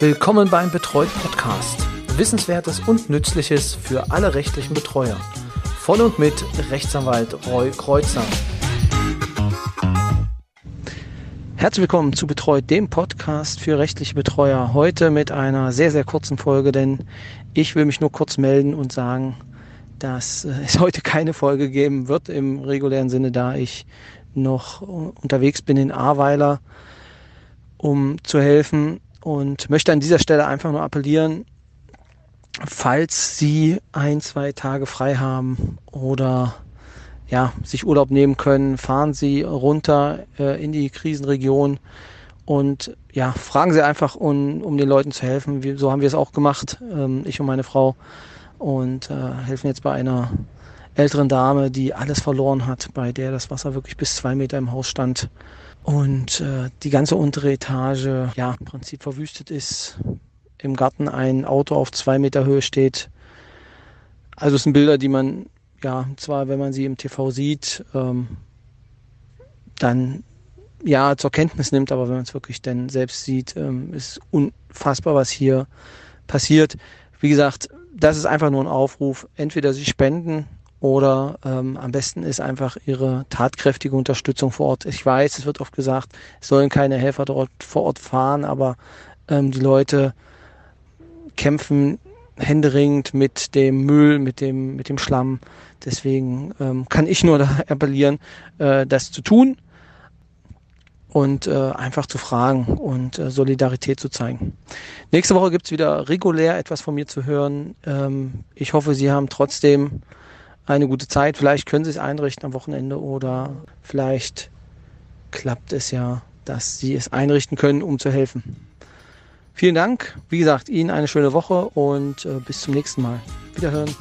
Willkommen beim Betreut Podcast. Wissenswertes und Nützliches für alle rechtlichen Betreuer. Von und mit Rechtsanwalt Roy Kreuzer. Herzlich willkommen zu Betreut, dem Podcast für rechtliche Betreuer. Heute mit einer sehr, sehr kurzen Folge, denn ich will mich nur kurz melden und sagen, dass es heute keine Folge geben wird im regulären Sinne, da ich noch unterwegs bin in Ahrweiler, um zu helfen und möchte an dieser Stelle einfach nur appellieren, falls Sie ein, zwei Tage frei haben oder ja, sich Urlaub nehmen können, fahren Sie runter äh, in die Krisenregion und ja, fragen Sie einfach, um, um den Leuten zu helfen. Wir, so haben wir es auch gemacht, ähm, ich und meine Frau, und äh, helfen jetzt bei einer älteren Dame, die alles verloren hat, bei der das Wasser wirklich bis zwei Meter im Haus stand und äh, die ganze untere Etage ja im Prinzip verwüstet ist. Im Garten ein Auto auf zwei Meter Höhe steht. Also es sind Bilder, die man ja zwar, wenn man sie im TV sieht, ähm, dann ja zur Kenntnis nimmt, aber wenn man es wirklich dann selbst sieht, ähm, ist unfassbar, was hier passiert. Wie gesagt, das ist einfach nur ein Aufruf. Entweder sie spenden oder ähm, am besten ist einfach ihre tatkräftige Unterstützung vor Ort. Ich weiß, es wird oft gesagt, es sollen keine Helfer dort vor Ort fahren, aber ähm, die Leute kämpfen händeringend mit dem Müll, mit dem, mit dem Schlamm. Deswegen ähm, kann ich nur da appellieren, äh, das zu tun und äh, einfach zu fragen und äh, Solidarität zu zeigen. Nächste Woche gibt's wieder regulär etwas von mir zu hören. Ähm, ich hoffe, Sie haben trotzdem eine gute Zeit. Vielleicht können Sie es einrichten am Wochenende oder vielleicht klappt es ja, dass Sie es einrichten können, um zu helfen. Vielen Dank. Wie gesagt, Ihnen eine schöne Woche und äh, bis zum nächsten Mal. Wiederhören.